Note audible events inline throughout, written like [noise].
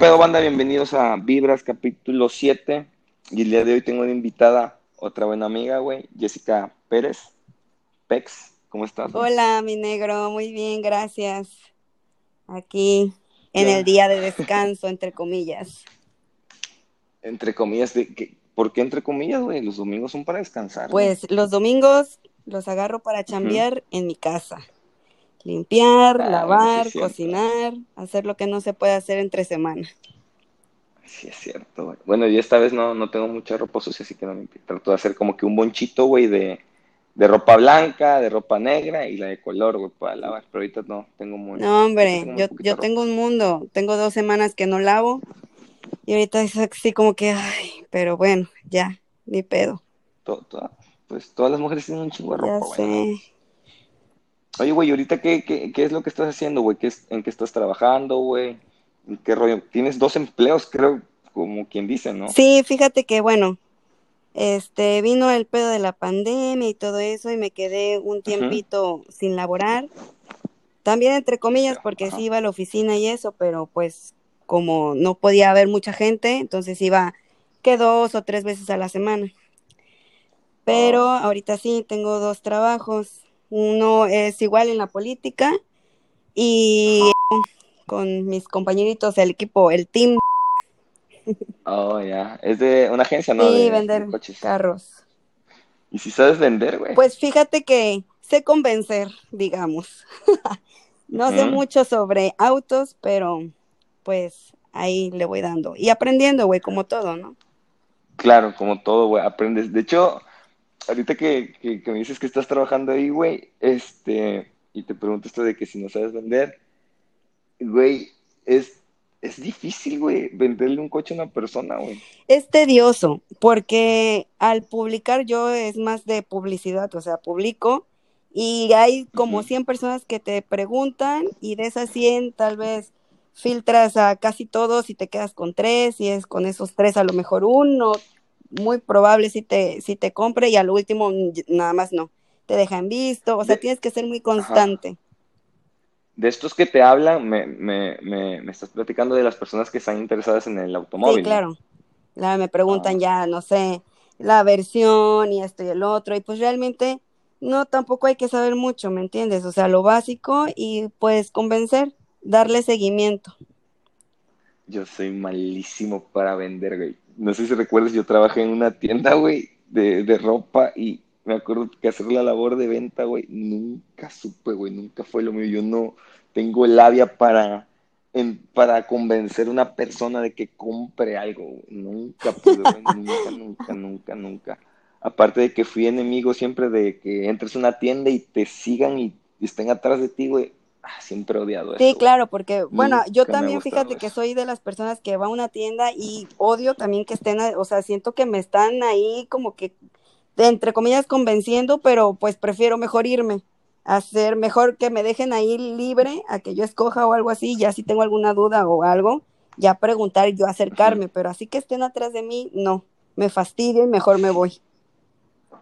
¿Qué pedo, banda? Bienvenidos a Vibras capítulo 7. Y el día de hoy tengo una invitada, otra buena amiga, güey, Jessica Pérez. Pex, ¿cómo estás? Hola, mi negro, muy bien, gracias. Aquí en el día de descanso, entre comillas. Entre comillas, de, que, ¿por qué entre comillas, güey? Los domingos son para descansar. Pues los domingos los agarro para chambear uh -huh. en mi casa. Limpiar, lavar, sí cocinar, hacer lo que no se puede hacer entre semana. Sí, es cierto, güey. Bueno, yo esta vez no, no tengo mucha ropa sucia, así que no me trato de hacer como que un bonchito, güey, de, de ropa blanca, de ropa negra y la de color, güey, para lavar. Pero ahorita no, tengo mucho. No, hombre, tengo yo, yo tengo un mundo. Tengo dos semanas que no lavo. Y ahorita es así como que, ay, pero bueno, ya, ni pedo. Todo, todo, pues todas las mujeres tienen un chingo de ropa, Ya sé. güey. Oye, güey, ¿ahorita qué, qué, qué, es lo que estás haciendo, güey? ¿En qué estás trabajando, güey? ¿En qué rollo? Tienes dos empleos, creo, como quien dice, ¿no? Sí, fíjate que, bueno, este, vino el pedo de la pandemia y todo eso y me quedé un tiempito uh -huh. sin laborar. También entre comillas, porque uh -huh. sí iba a la oficina y eso, pero pues como no podía haber mucha gente, entonces iba que dos o tres veces a la semana. Pero ahorita sí, tengo dos trabajos. Uno es igual en la política y con mis compañeritos, el equipo, el team. Oh, ya. Yeah. Es de una agencia, ¿no? Sí, de, vender de coches. carros. ¿Y si sabes vender, güey? Pues fíjate que sé convencer, digamos. [laughs] no sé mucho sobre autos, pero pues ahí le voy dando. Y aprendiendo, güey, como todo, ¿no? Claro, como todo, güey, aprendes. De hecho, ahorita que, que, que, me dices que estás trabajando ahí, güey, este, y te pregunto esto de que si no sabes vender, güey, es, es difícil, güey, venderle un coche a una persona, güey. Es tedioso, porque al publicar yo es más de publicidad, o sea, publico y hay como uh -huh. 100 personas que te preguntan y de esas 100 tal vez filtras a casi todos y te quedas con tres y es con esos tres a lo mejor uno, muy probable si te, si te compre y al último nada más no, te dejan visto, o sea, de, tienes que ser muy constante. Ajá. De estos que te hablan, me, me, me, me, estás platicando de las personas que están interesadas en el automóvil. Sí, claro. La, me preguntan ah. ya, no sé, la versión y esto y el otro, y pues realmente no, tampoco hay que saber mucho, ¿me entiendes? O sea, lo básico y pues convencer, darle seguimiento. Yo soy malísimo para vender, güey no sé si recuerdas, yo trabajé en una tienda, güey, de, de, ropa y me acuerdo que hacer la labor de venta, güey, nunca supe, güey, nunca fue lo mío. Yo no tengo labia para, en, para convencer a una persona de que compre algo, güey. Nunca pude, güey, [laughs] nunca, nunca, nunca, nunca. Aparte de que fui enemigo siempre de que entres a una tienda y te sigan y, y estén atrás de ti, güey. Ah, siempre he odiado sí, eso. claro, porque, bueno, Nunca yo también, fíjate eso. que soy de las personas que va a una tienda y odio también que estén, o sea, siento que me están ahí como que, entre comillas, convenciendo, pero pues prefiero mejor irme, hacer mejor que me dejen ahí libre a que yo escoja o algo así, ya si tengo alguna duda o algo, ya preguntar yo acercarme, pero así que estén atrás de mí, no, me fastidio y mejor me voy.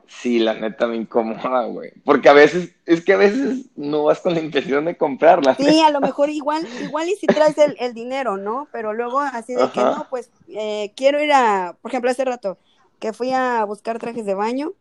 Sí, la neta me incomoda, güey. Porque a veces, es que a veces no vas con la intención de comprarla. Sí, a lo mejor igual, igual y si traes el, el dinero, ¿no? Pero luego así de Ajá. que no, pues eh, quiero ir a, por ejemplo, hace rato que fui a buscar trajes de baño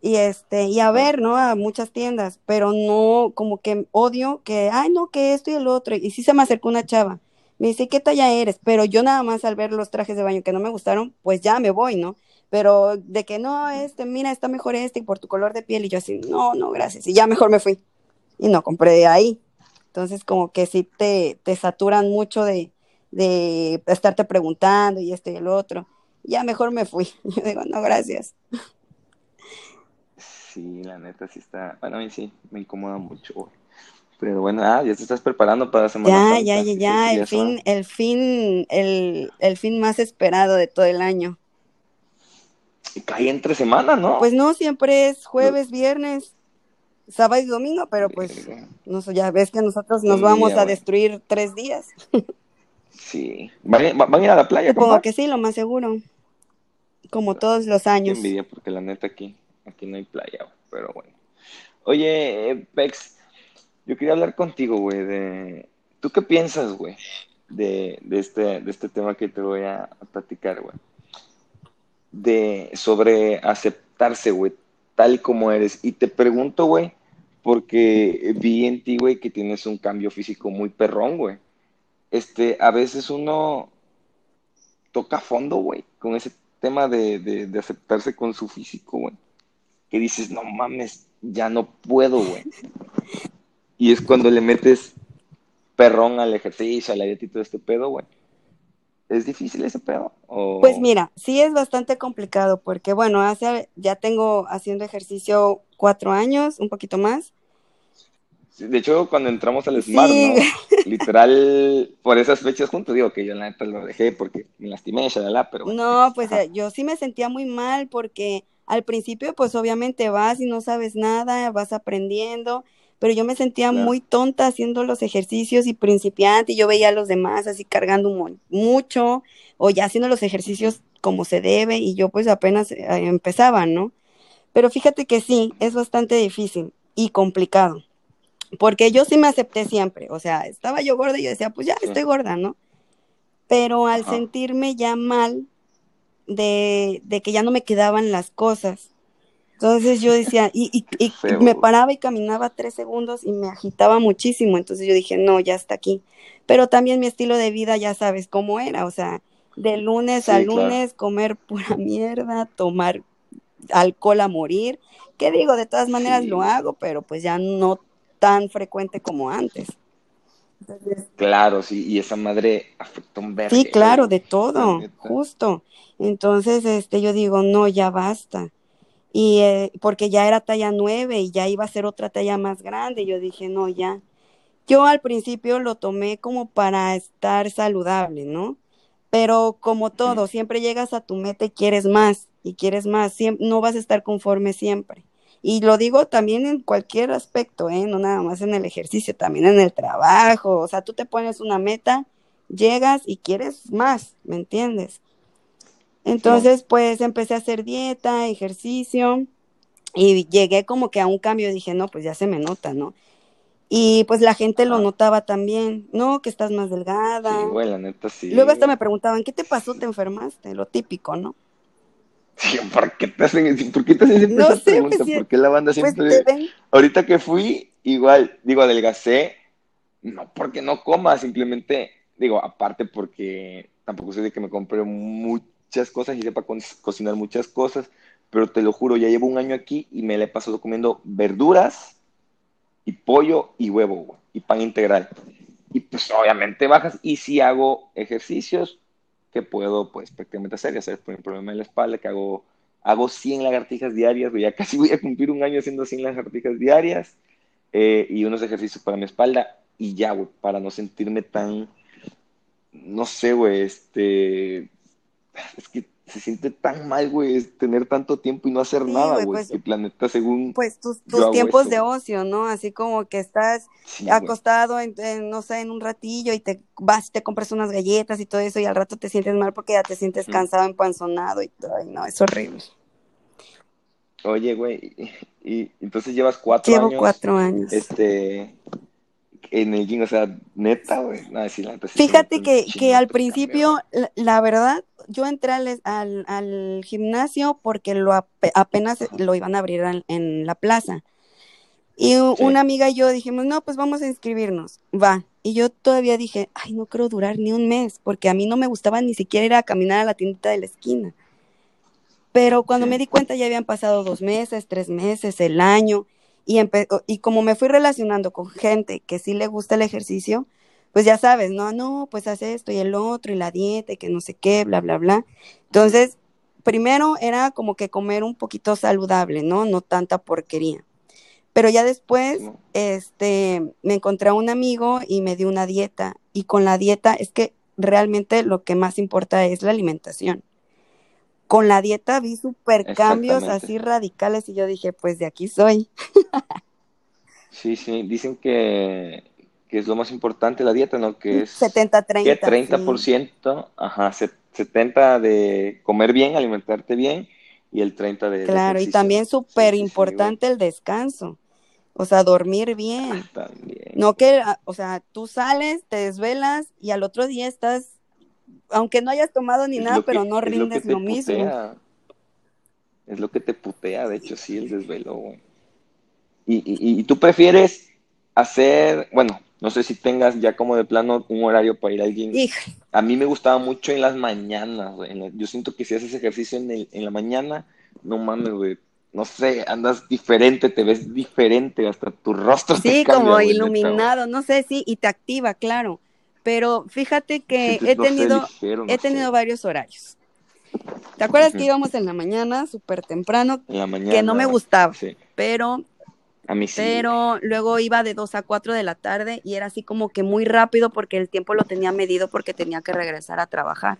y este, y a ver, ¿no? A muchas tiendas, pero no, como que odio que, ay, no, que esto y el otro. Y sí se me acercó una chava. Me dice, ¿qué talla eres? Pero yo nada más al ver los trajes de baño que no me gustaron, pues ya me voy, ¿no? Pero de que no, este, mira, está mejor este por tu color de piel, y yo así, no, no, gracias, y ya mejor me fui, y no compré ahí. Entonces, como que sí te, te saturan mucho de, de estarte preguntando y este y el otro. Ya mejor me fui. [laughs] Yo digo, no, gracias. Sí, la neta sí está, bueno, a mí sí, me incomoda mucho, güey. Pero bueno, ah, ya te estás preparando para la semana. Ya, ya, ya, ya, el fin, el fin, el, el fin más esperado de todo el año cae entre semana, ¿no? Pues no, siempre es jueves, viernes, sábado y domingo, pero pues no sé, ya ves que nosotros nos vamos a destruir tres días. Sí. ¿Van, van a ir a la playa? Supongo que sí, lo más seguro. Como todos los años. Envidia, porque la neta aquí, aquí no hay playa, pero bueno. Oye, Pex, yo quería hablar contigo, güey, de... ¿Tú qué piensas, güey? de, este, de este tema que te voy a, platicar, güey. De, sobre aceptarse, güey, tal como eres. Y te pregunto, güey, porque vi en ti, güey, que tienes un cambio físico muy perrón, güey. Este, a veces uno toca fondo, güey, con ese tema de, de aceptarse con su físico, güey. Que dices, no mames, ya no puedo, güey. Y es cuando le metes perrón al ejercicio, a la dieta y todo este pedo, güey. ¿Es difícil ese pedo? Pues mira, sí es bastante complicado porque, bueno, hace, ya tengo haciendo ejercicio cuatro años, un poquito más. de hecho, cuando entramos al Smart, ¿no? [laughs] Literal, por esas fechas juntos, digo que yo la neta lo dejé porque me lastimé, shalala, pero... No, pues eh, yo sí me sentía muy mal porque al principio, pues obviamente vas y no sabes nada, vas aprendiendo pero yo me sentía muy tonta haciendo los ejercicios y principiante y yo veía a los demás así cargando mucho o ya haciendo los ejercicios como se debe y yo pues apenas eh, empezaba, ¿no? Pero fíjate que sí, es bastante difícil y complicado, porque yo sí me acepté siempre, o sea, estaba yo gorda y yo decía, pues ya estoy gorda, ¿no? Pero al sentirme ya mal de, de que ya no me quedaban las cosas, entonces yo decía, y, y, me paraba y caminaba tres segundos y me agitaba muchísimo. Entonces yo dije, no, ya está aquí. Pero también mi estilo de vida, ya sabes cómo era, o sea, de lunes a lunes, comer pura mierda, tomar alcohol a morir. ¿Qué digo? De todas maneras lo hago, pero pues ya no tan frecuente como antes. claro, sí, y esa madre afectó un verbo. Sí, claro, de todo, justo. Entonces, este, yo digo, no, ya basta y eh, porque ya era talla 9 y ya iba a ser otra talla más grande. Yo dije, no, ya. Yo al principio lo tomé como para estar saludable, ¿no? Pero como todo, siempre llegas a tu meta y quieres más y quieres más, no vas a estar conforme siempre. Y lo digo también en cualquier aspecto, ¿eh? No nada más en el ejercicio, también en el trabajo. O sea, tú te pones una meta, llegas y quieres más, ¿me entiendes? Entonces, pues empecé a hacer dieta, ejercicio y llegué como que a un cambio, dije, no, pues ya se me nota, ¿no? Y pues la gente lo notaba también, no, que estás más delgada. Sí, güey, la neta sí. Luego hasta me preguntaban, ¿qué te pasó? ¿Te enfermaste? Lo típico, ¿no? Sí, ¿por qué te hacen, ¿por qué te hacen siempre esa pregunta? Pues, ¿Por qué la banda pues, siempre... Ahorita que fui, igual, digo, adelgacé, no porque no coma, simplemente, digo, aparte porque tampoco sé de que me compré mucho muchas cosas y sepa cocinar muchas cosas, pero te lo juro, ya llevo un año aquí y me la he pasado comiendo verduras y pollo y huevo, y pan integral. Y pues obviamente bajas y si hago ejercicios que puedo pues prácticamente hacer, ya sabes, por el problema de la espalda, que hago, hago 100 lagartijas diarias, ya casi voy a cumplir un año haciendo 100 lagartijas diarias eh, y unos ejercicios para mi espalda y ya, para no sentirme tan, no sé, güey, este, es que se siente tan mal, güey, tener tanto tiempo y no hacer nada, güey. Pues, planeta según. Pues tus, tiempos de ocio, ¿no? Así como que estás acostado, en, no sé, en un ratillo y te vas, te compras unas galletas y todo eso y al rato te sientes mal porque ya te sientes cansado, empanzonado y todo. no, es horrible. Oye, güey, y, entonces llevas cuatro años. Llevo cuatro años. Este, en el gym, o sea, neta, güey. Fíjate que, que al principio, la, verdad, yo entré al, al, gimnasio porque lo apenas lo iban a abrir en la plaza. Y una amiga y yo dijimos, no, pues vamos a inscribirnos, va. Y yo todavía dije, ay, no quiero durar ni un mes, porque a mí no me gustaba ni siquiera ir a caminar a la tiendita de la esquina. Pero cuando me di cuenta ya habían pasado dos meses, tres meses, el año, y, y como me fui relacionando con gente que sí le gusta el ejercicio, pues ya sabes, no, no, pues hace esto y el otro y la dieta y que no sé qué, bla, bla, bla. Entonces, primero era como que comer un poquito saludable, ¿no? No tanta porquería. Pero ya después, este, me encontré a un amigo y me dio una dieta. Y con la dieta es que realmente lo que más importa es la alimentación con la dieta vi super cambios así radicales y yo dije, pues de aquí soy. sí, sí, dicen que, es lo más importante la dieta, ¿no? Que es 70-30. 30%, ajá, 70 de comer bien, alimentarte bien y el 30 de... Claro, y también súper importante el descanso. O sea, dormir bien. También. No que, ah, o sea, tú sales, te desvelas y al otro día estás, aunque no hayas tomado ni Es nada, lo pero que- no es lo que rindes te lo mismo. Es lo que te putea, de hecho, sí, el desvelo, güey. Y, y, y tú prefieres hacer, bueno, no sé si tengas ya como de plano un horario para ir al gym. Hija, A mí me gustaba mucho en las mañanas, güey. Yo siento que si haces ejercicio en, el- en la mañana, no mames, güey. No sé, andas diferente, te ves diferente, hasta tu rostro te sí, cambia, como güey, neta, güey. iluminado, no sé, sí, y te activa, claro. Pero fíjate que he no sé, tenido, ligero, no he tenido sé. varios horarios. ¿Te acuerdas que íbamos en la mañana, súper temprano, En la mañana. que no me gustaba? Sí, Pero a mí sí. pero luego iba de 2 a 4 de la tarde y era así como que muy rápido porque el tiempo lo tenía medido porque tenía que regresar a trabajar.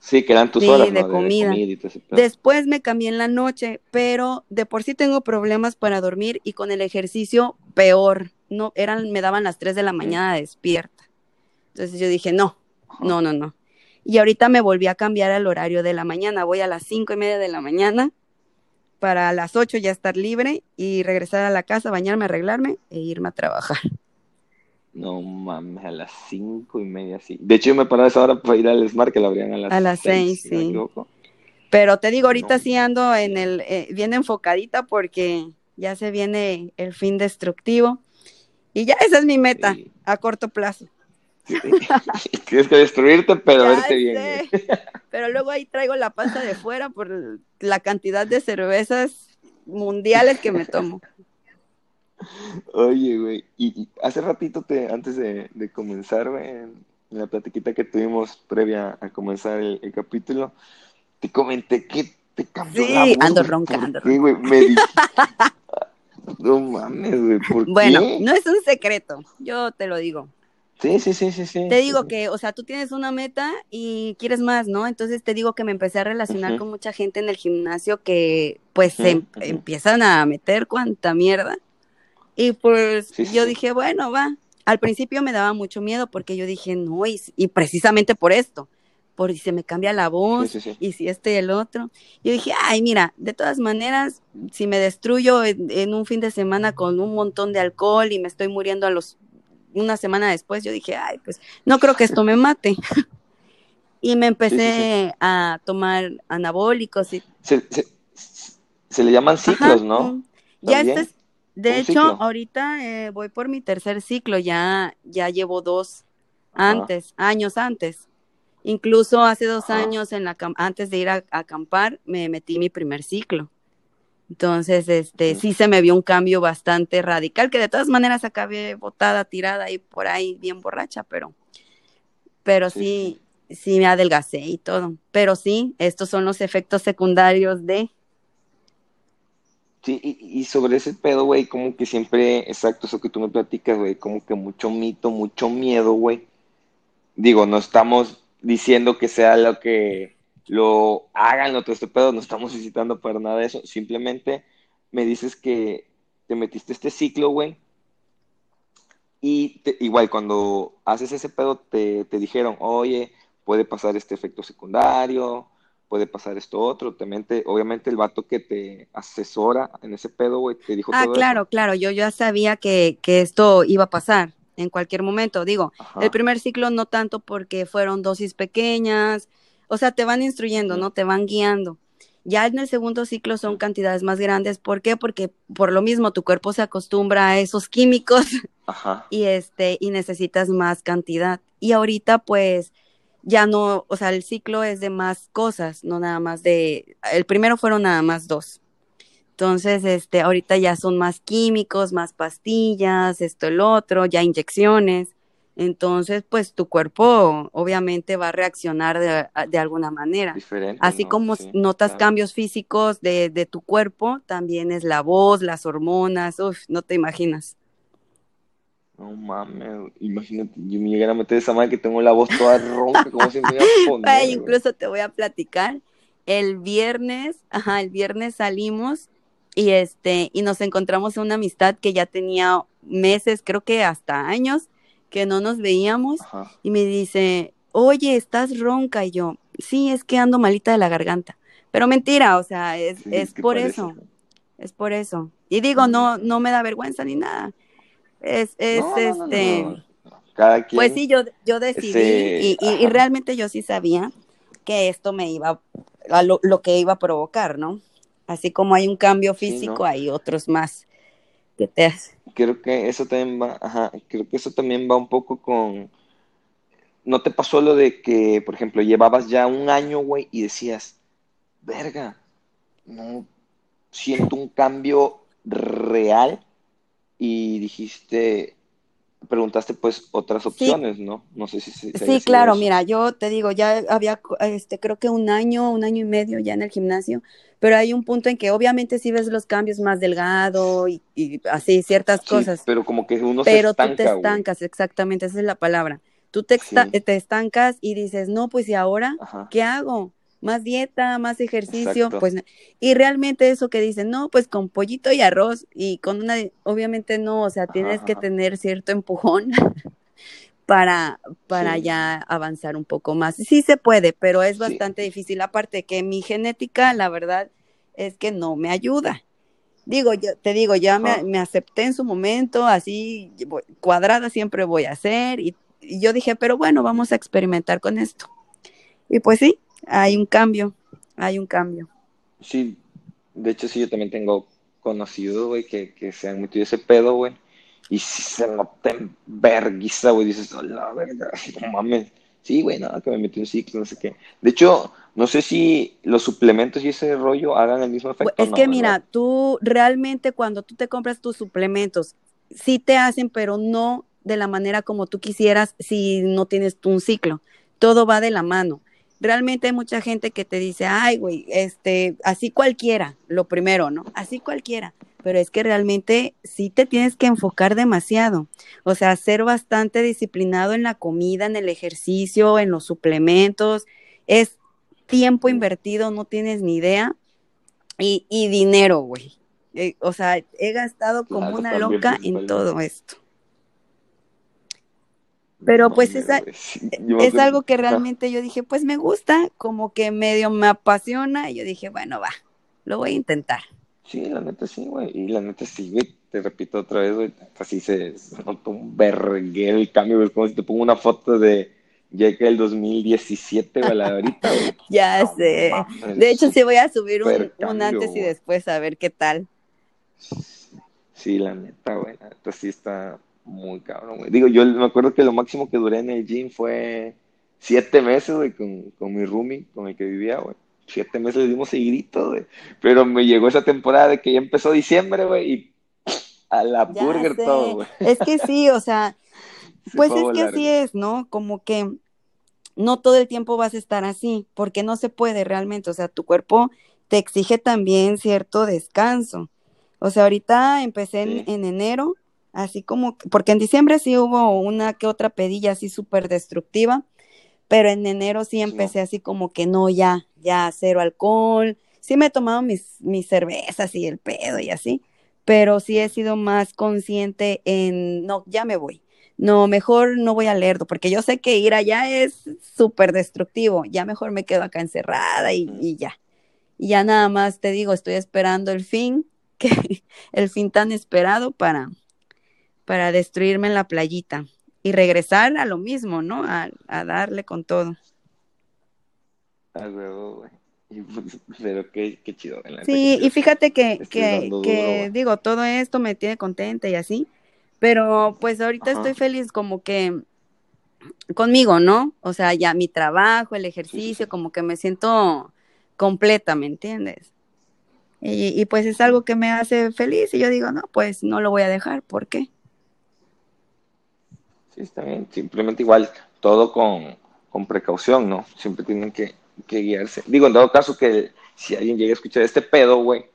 Sí, que eran tus Sí, horas, de ¿no? comida. y todo ese pedo. Después me cambié en la noche, pero de por sí tengo problemas para dormir y con el ejercicio peor. No, eran, me daban las 3 de la mañana despierta. Entonces yo dije, no, no, no, no. Y ahorita me volví a cambiar al horario de la mañana. Voy a las cinco y media de la mañana para a las 8 ya estar libre y regresar a la casa, bañarme, arreglarme e irme a trabajar. No mames, a las cinco y media, sí. De hecho, yo me paraba a esa hora para ir al Smart, que lo abrían a las A las seis, seis, si no me sí. Pero te digo, ahorita No. sí ando en el, eh, bien enfocadita porque ya se viene el fin destructivo. Y ya esa es mi meta Sí. a corto plazo. [laughs] Tienes que destruirte, pero [laughs] Ya verte bien, sé. [laughs] Pero luego ahí traigo la panza de fuera por la cantidad de cervezas mundiales que me tomo. Oye, güey, y, hace ratito, te, antes de, de comenzar, güey, en, la platiquita que tuvimos previa a comenzar el, el capítulo, te comenté que te cambió Sí, la voz, ando ronca, ¿Por ando qué, güey? Me di- [laughs] No mames, güey, ¿por Bueno, qué? no es un secreto, yo te lo digo. Sí, sí, sí, sí, sí. Te digo sí. que, o sea, tú tienes una meta y quieres más, ¿no? Entonces te digo que me empecé a relacionar con mucha gente en el gimnasio que pues se em- empiezan a meter cuanta mierda. Y pues Sí, yo sí. dije, bueno, va. Al principio me daba mucho miedo porque yo dije, no, y, y precisamente por esto, por si se me cambia la voz y si este y el otro. Yo dije, ay, mira, de todas maneras, si me destruyo en, en un fin de semana con un montón de alcohol y me estoy muriendo a los una semana después, yo dije, ay, pues no creo que esto me mate. [laughs] y me empecé a tomar anabólicos y Se, se, se le llaman ciclos, Ajá, ¿no? Ya este es- de hecho, ciclo. ahorita eh, voy por mi tercer ciclo, ya, ya llevo dos Ajá. antes, años antes. Incluso hace dos Ajá. años, en la, antes de ir a, a acampar, me metí mi primer ciclo. Entonces, este, sí se me vio un cambio bastante radical, que de todas maneras acabé botada, tirada y por ahí bien borracha, pero, pero Sí, sí, sí me adelgacé y todo. Pero sí, estos son los efectos secundarios de, Sí, y, y sobre ese pedo, güey, como que siempre, exacto, eso que tú me platicas, güey, como que mucho mito, mucho miedo, güey. Digo, no estamos diciendo que sea lo que lo hagan, lo todo este pedo, no estamos visitando para nada de eso. Simplemente me dices que te metiste este ciclo, güey. Y te- igual, cuando haces ese pedo, te, te dijeron, oye, puede pasar este efecto secundario, puede pasar esto otro. Te- obviamente el vato que te asesora en ese pedo, güey, te dijo Ah, todo claro, claro, yo ya sabía que, que esto iba a pasar en cualquier momento. Digo. Ajá. el primer ciclo no tanto porque fueron dosis pequeñas, o sea, te van instruyendo. ¿no? Te van guiando. Ya en el segundo ciclo son cantidades más grandes. ¿Por qué? Porque por lo mismo tu cuerpo se acostumbra a esos químicos [laughs] Ajá. y este y necesitas más cantidad. Y ahorita pues ya no, o sea, el ciclo es de más cosas, no nada más de el primero fueron nada más dos. Entonces, este, ahorita ya son más químicos, más pastillas, esto, el otro, ya inyecciones. Entonces, pues tu cuerpo obviamente va a reaccionar de, de alguna manera. Diferente, Así ¿no? como Sí, notas claro. cambios físicos de, de tu cuerpo, también es la voz, las hormonas, uf, no te imaginas. No mames, imagínate, yo me llegara a meter esa madre que tengo la voz toda ronca, como si me iba a [laughs] poner, Ay, incluso te voy a platicar. El viernes, ajá, el viernes salimos y este, y nos encontramos una amistad que ya tenía meses, creo que hasta años, que no nos veíamos, Ajá. y me dice, oye, estás ronca, y yo, sí, es que ando malita de la garganta. Pero mentira, o sea, es, Sí, es ¿qué por parece? eso, es por eso. Y digo, no, no me da vergüenza ni nada. Es, es este. Cada quien pues sí, yo, yo decidí y, y, realmente yo sí sabía que esto me iba a lo, lo, que iba a provocar, ¿no? Así como hay un cambio físico, hay otros más que te hacen. Creo que eso también va, ajá, creo que eso también va un poco con. ¿No te pasó lo de que, por ejemplo, llevabas ya un año, güey, y decías, verga, no siento un cambio real y dijiste, preguntaste pues otras opciones, ¿no? No sé si... sí, claro, mira, yo te digo, ya había, este, creo que un año, un año y medio ya en el gimnasio, pero hay un punto en que obviamente sí ves los cambios más delgado y, así, ciertas cosas. Pero como que uno pero se estanca, tú te estancas, exactamente, esa es la palabra. Tú te, te estancas y dices, no, pues ¿y ahora qué hago? más dieta, más ejercicio, pues, y realmente eso que dicen, no, pues con pollito y arroz y con una, obviamente no, o sea, tienes que tener cierto empujón [laughs] para, para ya avanzar un poco más. Sí se puede, pero es bastante difícil, aparte que mi genética, la verdad, es que no me ayuda. Digo, yo te digo, ya me, me, acepté en su momento, así cuadrada siempre voy a hacer, y, y yo dije, pero bueno, vamos a experimentar con esto. Y pues sí, hay un cambio, hay un cambio. Sí, de hecho sí, yo también tengo conocido, güey, que, que se han metido ese pedo, güey. Y si se nota en verguiza, güey, dices, hola, verga, [laughs] no mames. Sí, güey, nada, que me metí un ciclo, no sé qué. De hecho, no sé si los suplementos y ese rollo hagan el mismo efecto. Es que mira, tú realmente cuando tú te compras tus suplementos, sí te hacen, pero no de la manera como tú quisieras si no tienes un ciclo. Todo va de la mano realmente hay mucha gente que te dice, ay, güey, este, así cualquiera, lo primero, ¿no? Así cualquiera. Pero es que realmente sí te tienes que enfocar demasiado. O sea, ser bastante disciplinado en la comida, en el ejercicio, en los suplementos. Es tiempo invertido, no tienes ni idea. Y, y dinero, güey. Eh, o sea, he gastado como una loca en todo esto. Pero pues [laughs] es, es algo que realmente yo dije, pues me gusta, como que medio me apasiona, y yo dije, bueno, va, lo voy a intentar. Sí, la neta sí, güey, y la neta sí, güey, te repito otra vez, güey, así se notó un verguero el cambio, güey, como si te pongo una foto de ya que el 2017, güey, la ahorita, güey. [laughs] ya sé, de hecho sí voy a subir un, un antes y después a ver qué tal. Sí, la neta, güey, la neta sí está muy cabrón, güey. Digo, yo me acuerdo que lo máximo que duré en el gym fue siete meses, güey, con, con mi roomie, con el que vivía, güey. Siete meses le dimos seguidito, güey. Pero me llegó esa temporada de que ya empezó diciembre, güey, y a la burger todo, güey. Es que sí, o sea, [laughs] pues es que así es, ¿no? Como que no todo el tiempo vas a estar así, porque no se puede realmente, o sea, tu cuerpo te exige también cierto descanso. O sea, ahorita empecé en enero así como, porque en diciembre sí hubo una que otra pedilla así súper destructiva, pero en enero sí empecé así como que no, ya, ya cero alcohol, sí me he tomado mis, mis cervezas y el pedo y así, pero sí he sido más consciente en, no, ya me voy, no, mejor no voy a leerlo, porque yo sé que ir allá es súper destructivo, ya mejor me quedo acá encerrada y, ya. Y ya nada más te digo, estoy esperando el fin, [laughs] que el fin tan esperado para, para destruirme en la playita y regresar a lo mismo, ¿no? A, darle con todo. A güey. [laughs] Pero qué, qué chido. sí, y fíjate que, que, digo, todo esto me tiene contenta y así, pero pues ahorita estoy feliz como que conmigo, ¿no? O sea, ya mi trabajo, el ejercicio, como que me siento completa, ¿me entiendes? Y, y, pues es algo que me hace feliz y yo digo, no, pues no lo voy a dejar, ¿por qué? está bien. Simplemente igual, todo con, precaución, ¿no? Siempre tienen que, guiarse. Digo, en todo caso, que si alguien llega a escuchar este pedo, güey,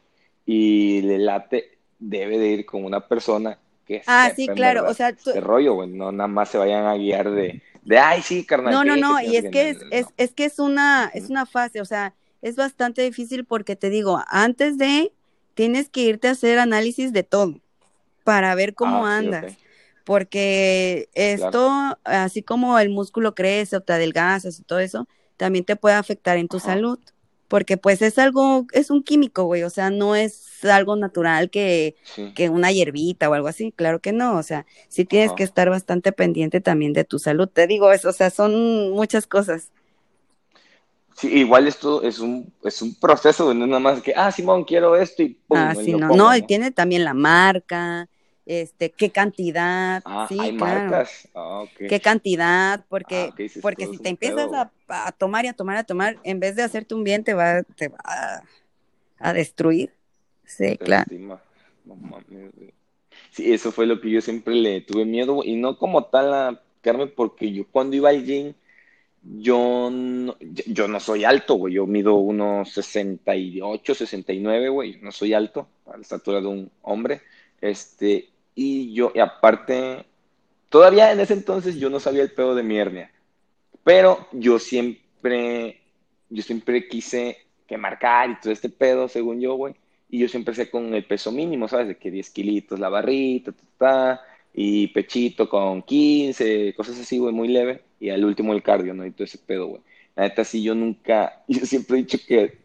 y le late, debe de ir con una persona que Ah, sí, claro, o sea, este rollo, güey, no nada más se vayan a guiar de, de ay, sí, carnal. No, no, no, y es que es, es, es, que es una, es una fase, o sea, es bastante difícil porque te digo, antes de, tienes que irte a hacer análisis de todo para ver cómo ah, andas porque esto, así como el músculo crece o te adelgazas y todo eso, también te puede afectar en tu salud, porque pues es algo, es un químico, güey, o sea, no es algo natural que, que una hierbita o algo así, claro que no, o sea, sí tienes que estar bastante pendiente también de tu salud, te digo eso, o sea, son muchas cosas. Sí, igual esto es un, es un proceso, no es nada más que, ah, Simón, quiero esto y pum, Ah, sí, no, no, y tiene también la marca, este, qué cantidad, ah, sí, hay claro. marcas. Ah, qué cantidad, porque, Ah, es porque si te empiezas a, a tomar y a tomar y a tomar, en vez de hacerte un bien, te va, te va a, a destruir. Sí, Te claro. No mames. Sí, eso fue lo que yo siempre le tuve miedo, y no como tal a Carmen, porque yo cuando iba al gym, yo no, yo no soy alto, güey, yo mido unos 68, 69, güey, no soy alto, a la estatura de un hombre, este, y yo, y aparte, todavía en ese entonces yo no sabía el pedo de mi hernia, pero yo siempre, yo siempre quise que marcar y todo este pedo, según yo, güey. Y yo siempre sé con el peso mínimo, ¿sabes? De que 10 kilitos la barrita, ta, ta, ta, y pechito con 15, cosas así, güey, muy leve. Y al último el cardio, ¿no? Y todo ese pedo, güey. La neta, sí, yo nunca, [laughs] yo siempre he dicho que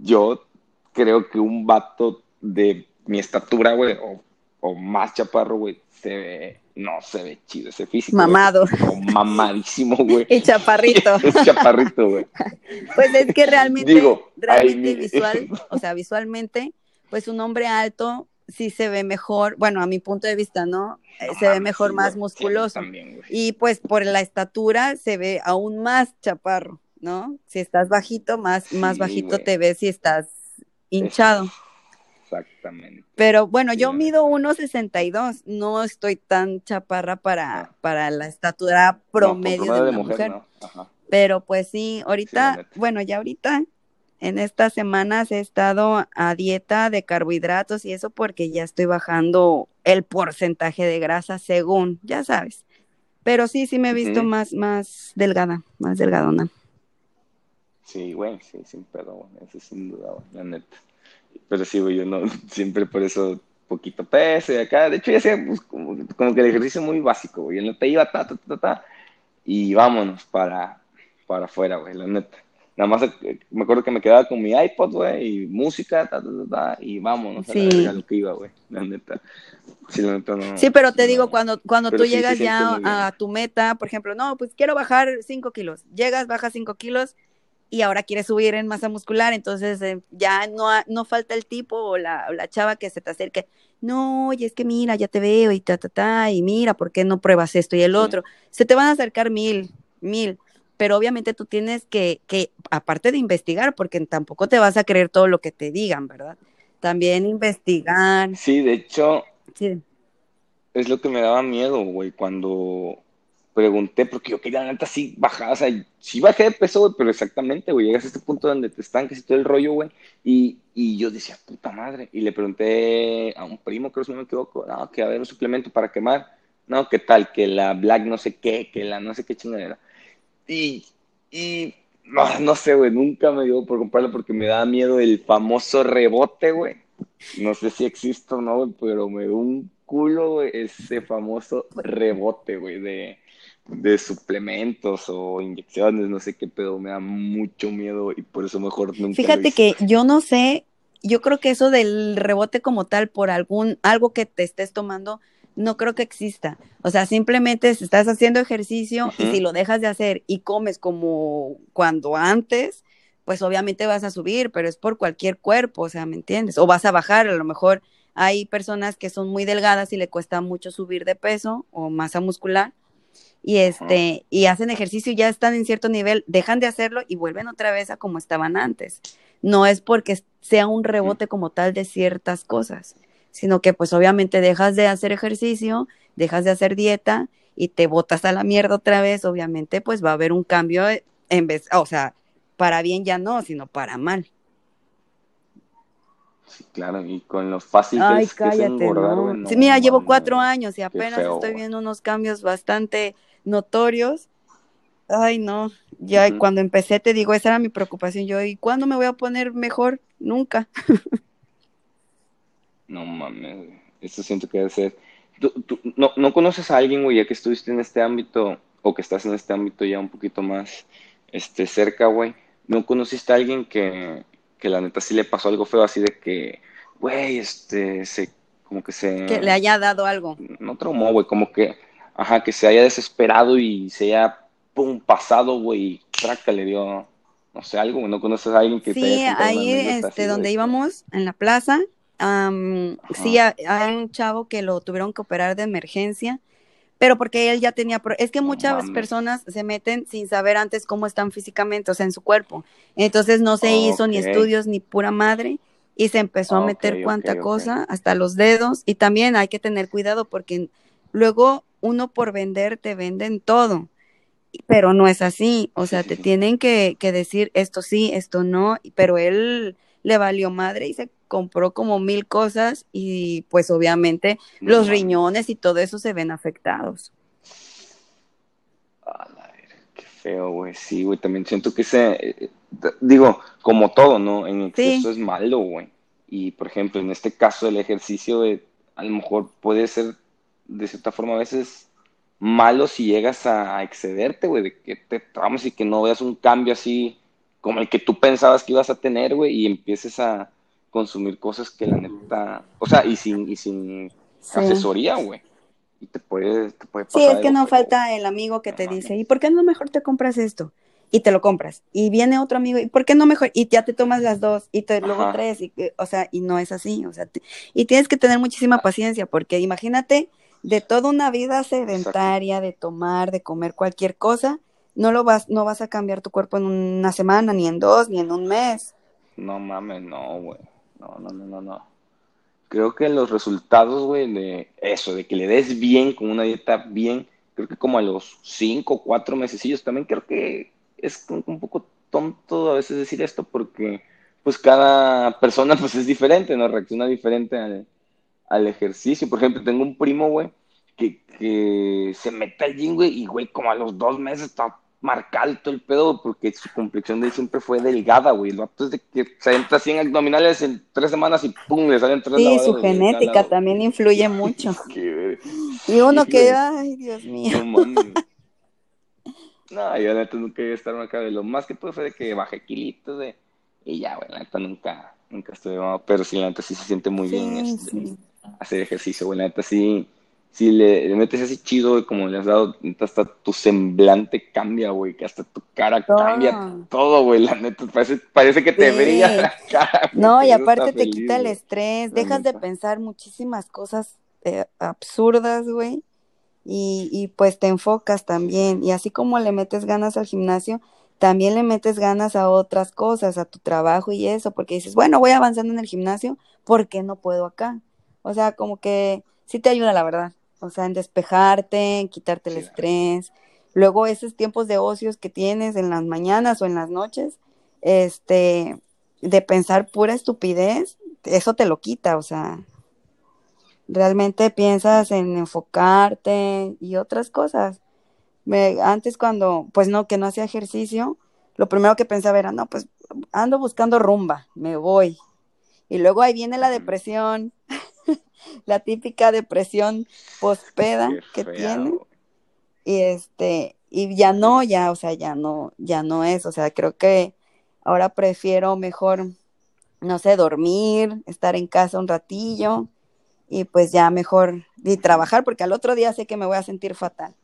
yo creo que un vato de mi estatura, güey, o, o más chaparro, güey, se ve, no se ve chido ese físico. güey. Mamado. O mamadísimo, güey. [laughs] Y chaparrito. [laughs] Es chaparrito, güey. [laughs] Pues es que realmente, Digo, realmente ay, visual, o sea, visualmente, pues un hombre alto sí se ve mejor, bueno, a mi punto de vista, ¿no? Eh, se ve mejor, sí, más güey. musculoso. Sí, también, güey. Y pues por la estatura se ve aún más chaparro, ¿no? Si estás bajito, más, más bajito güey. te ves si estás hinchado. Exactamente. Pero bueno, yo mido 1.62, no estoy tan chaparra para, Ah. para la estatura No, promedio de una mujer. ¿no? Ajá. Pero pues sí, ahorita, bueno, ya ahorita, en estas semanas he estado a dieta de carbohidratos y eso porque ya estoy bajando el porcentaje de grasa según, ya sabes. Pero sí, sí me he visto más, más delgada, más delgadona. Sí, güey, sí, sin pedo, güey. Eso sin duda, güey, la neta. Pero sí, güey, yo no, [laughs] siempre por eso poquito peso y acá. De hecho, ya hacía pues, como, como que el ejercicio muy básico, güey. Yo no te iba, ta, ta, ta, ta, y vámonos para, para afuera, güey, la neta. Nada más eh, me acuerdo que me quedaba con mi iPod, güey, y música, ta, ta, ta, ta, y vámonos a Sí. la verga lo que iba, güey, la neta. Sí, la neta no. Sí, pero te no. digo, cuando, cuando tú sí llegas ya a tu meta, por ejemplo, no, pues quiero bajar 5 kilos, llegas, bajas 5 kilos y ahora quieres subir en masa muscular, entonces eh, ya no, no falta el tipo o la, o la chava que se te acerque, no, oye, es que mira, ya te veo y ta, ta, ta, y mira, ¿por qué no pruebas esto y el otro? Se te van a acercar mil, mil, pero obviamente tú tienes que, que, aparte de investigar, porque tampoco te vas a creer todo lo que te digan, ¿verdad? También investigar, Sí, de hecho, sí. es lo que me daba miedo, güey, cuando pregunté, porque yo quería, neta, sí bajar, o sea, sí bajé de peso, güey, pero exactamente, güey, llegas a este punto donde te estanques y todo el rollo, güey, y, y yo decía, puta madre, y le pregunté a un primo, creo si no me equivoco, no, que a ver un suplemento para quemar, no, ¿qué tal? Que la Black no sé qué, que la no sé qué chingadera, y, y, no, no sé, güey, nunca me dio por comprarlo porque me daba miedo el famoso rebote, güey, no sé si existe o no, güey, pero me dio un culo, güey, ese famoso rebote, güey, de, de suplementos o inyecciones, no sé qué pedo, me da mucho miedo y por eso mejor nunca Fíjate que yo no sé, yo creo que eso del rebote como tal por algún algo que te estés tomando, no creo que exista. O sea, simplemente si estás haciendo ejercicio y si lo dejas de hacer y comes como cuando antes, pues obviamente vas a subir, pero es por cualquier cuerpo, o sea, ¿me entiendes? O vas a bajar, a lo mejor hay personas que son muy delgadas y le cuesta mucho subir de peso o masa muscular y este y hacen ejercicio y ya están en cierto nivel, dejan de hacerlo y vuelven otra vez a como estaban antes. No es porque sea un rebote como tal de ciertas cosas, sino que pues obviamente dejas de hacer ejercicio, dejas de hacer dieta y te botas a la mierda otra vez, obviamente pues va a haber un cambio en vez, o sea, para bien ya no, sino para mal. Claro, y con lo fácil Ay, es, que es cállate, engordar, no. güey, no Sí, mira, llevo cuatro años y apenas estoy viendo unos cambios bastante notorios. Ay, no, ya cuando empecé te digo, esa era mi preocupación. Yo, ¿y cuándo me voy a poner mejor? Nunca. [laughs] No mames. Eso siento que debe ser. ¿Tú, tú no, no conoces a alguien, güey, ya que estuviste en este ámbito o que estás en este ámbito ya un poquito más este, cerca, güey? ¿No conociste a alguien que, que la neta sí le pasó algo feo, así de que, güey, este, se, como que se... Que le haya dado algo. No traumó, güey, como que, ajá, que se haya desesperado y se haya, pum, pasado, güey, y traca, le dio, no sé, algo, ¿no conoces a alguien que sí, ahí, este, donde íbamos, en la plaza, sí, hay un chavo que lo tuvieron que operar de emergencia pero porque él ya tenía, es que muchas personas se meten sin saber antes cómo están físicamente, o sea, en su cuerpo. Entonces no se hizo ni estudios ni pura madre y se empezó a meter cuanta cosa, hasta los dedos. Y también hay que tener cuidado porque luego uno por vender te venden todo, pero no es así. O sea, te tienen que, que decir esto sí, esto no, pero él le valió madre y se compró como mil cosas y pues obviamente los riñones y todo eso se ven afectados. A la qué feo, güey. Sí, güey, también siento que se, eh, digo, como todo, ¿no? En exceso es malo, güey. Y por ejemplo, en este caso el ejercicio, a lo mejor puede ser de cierta forma a veces malo si llegas a, excederte, güey, de que te traumas y que no veas un cambio así como el que tú pensabas que ibas a tener, güey, y empieces a, consumir cosas que la neta, o sea, y sin, y sin asesoría, güey. Y te puede, te puede pasar. Sí, es que no falta el amigo que te dice, ¿y por qué no mejor te compras esto? Y te lo compras. Y viene otro amigo, ¿y por qué no mejor? Y ya te tomas las dos, y te, luego tres, y, o sea, y no es así, o sea, y tienes que tener muchísima paciencia, porque imagínate, de toda una vida sedentaria, de tomar, de comer cualquier cosa, no lo vas, no vas a cambiar tu cuerpo en una semana, ni en dos, ni en un mes. No mames, no, güey. No, no, no, no, no. Creo que los resultados, güey, de eso, de que le des bien con una dieta bien, creo que como a los cinco o cuatro mesecillos también creo que es un, poco tonto a veces decir esto porque pues cada persona [laughs] pues es diferente, ¿no? Reacciona diferente al, al ejercicio. Por ejemplo, tengo un primo, güey, que, que se mete al gym, güey, y güey, como a los dos meses está marcado todo el pedo, porque su complexión de él siempre fue delgada, güey. El vato es de que se entra así en abdominales en tres semanas y pum, le salen tres Sí, su genética también influye mucho. [laughs] y uno que, ay, Dios mío. No, [laughs] yo la neta nunca iba a estar marcado. Lo más que pude fue de que bajé kilitos de... Y ya, güey, la neta nunca, nunca estuve pero sí, la neta sí se siente muy bien este, hacer ejercicio, güey. La neta sí si le, metes así chido, como le has dado, hasta tu semblante cambia, güey, que hasta tu cara cambia todo, güey, la neta, parece, que te brilla la cara. No, y aparte te quita el estrés, dejas de pensar muchísimas cosas eh, absurdas, güey, y, y pues te enfocas también, y así como le metes ganas al gimnasio, también le metes ganas a otras cosas, a tu trabajo y eso, porque dices, bueno, voy avanzando en el gimnasio, ¿por qué no puedo acá? O sea, como que sí te ayuda, la verdad o sea, en despejarte, en quitarte el estrés. Luego esos tiempos de ocios que tienes en las mañanas o en las noches, este, de pensar pura estupidez, eso te lo quita, o sea, realmente piensas en enfocarte y otras cosas. Me, antes cuando, pues no, que no hacía ejercicio, lo primero que pensaba era, no, pues ando buscando rumba, me voy. Y luego ahí viene la depresión, la típica depresión pospeda que tiene. Y este, y ya no, ya, o sea, ya no, ya no es, o sea, creo que ahora prefiero mejor, no sé, dormir, estar en casa un ratillo y pues ya mejor y trabajar porque al otro día sé que me voy a sentir fatal.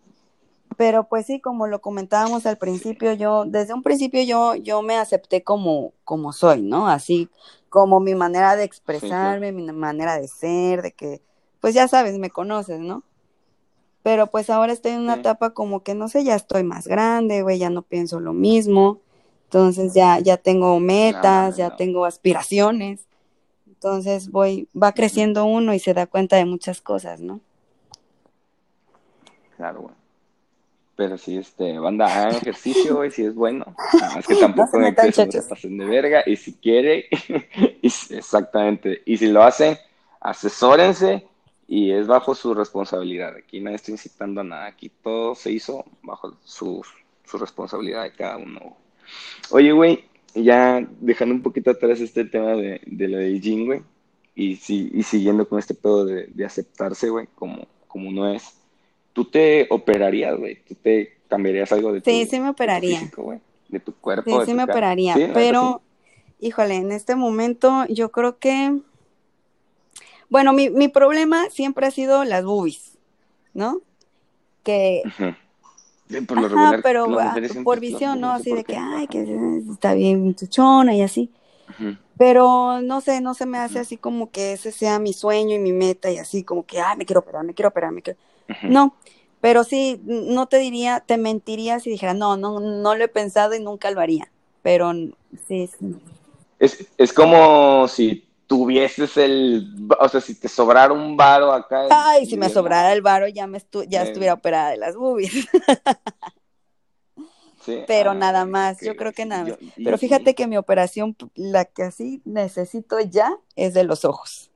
Pero pues sí, como lo comentábamos al principio, yo, desde un principio yo, yo me acepté como, como soy, ¿no? Así como mi manera de expresarme, mi manera de ser, de que, pues ya sabes, me conoces, ¿no? Pero pues ahora estoy en una etapa como que, no sé, ya estoy más grande, güey, ya no pienso lo mismo, entonces ya, ya tengo metas, ya tengo aspiraciones, entonces voy, va creciendo uno y se da cuenta de muchas cosas, ¿no? Claro, güey. Pero si este, banda, hagan ejercicio, y si es bueno. es que [laughs] tampoco no se pasen de verga. Y si quiere, [laughs] exactamente. Y si lo hacen, asesórense y es bajo su responsabilidad. Aquí nadie está incitando a nada. Aquí todo se hizo bajo su, su responsabilidad de cada uno. Oye, güey, ya dejando un poquito atrás este tema de, de lo de Jin, güey, y, si, y siguiendo con este pedo de, de aceptarse, güey, como, como uno es tú te operarías, güey, tú te cambiarías algo de tu Sí, sí me operaría. de tu, de tu cuerpo. Sí, sí me operaría, pero Híjole, en este momento yo creo que, bueno, mi, mi problema siempre ha sido las boobies, ¿no? Que... Por lo Ajá, regular, pero ah, por visión, ¿no? Así ¿por de qué? que, ay, Ajá. que está bien chuchona y así. Pero no sé, no se me hace así como que ese sea mi sueño y mi meta y así como que, ay, me quiero operar, me quiero operar, me quiero... No, pero sí, no te diría, te mentiría si dijera, no, no, no lo he pensado y nunca lo haría. Pero sí, sí. Es, es como si tuvieses el, o sea, si te sobrara un varo acá. Ay, si me sobrara el varo, ya me estu- ya estuviera operada de las boobies. [laughs] Sí, Pero ah, nada más, yo creo que nada más. Pero fíjate que mi operación, la que así necesito ya, es de los ojos.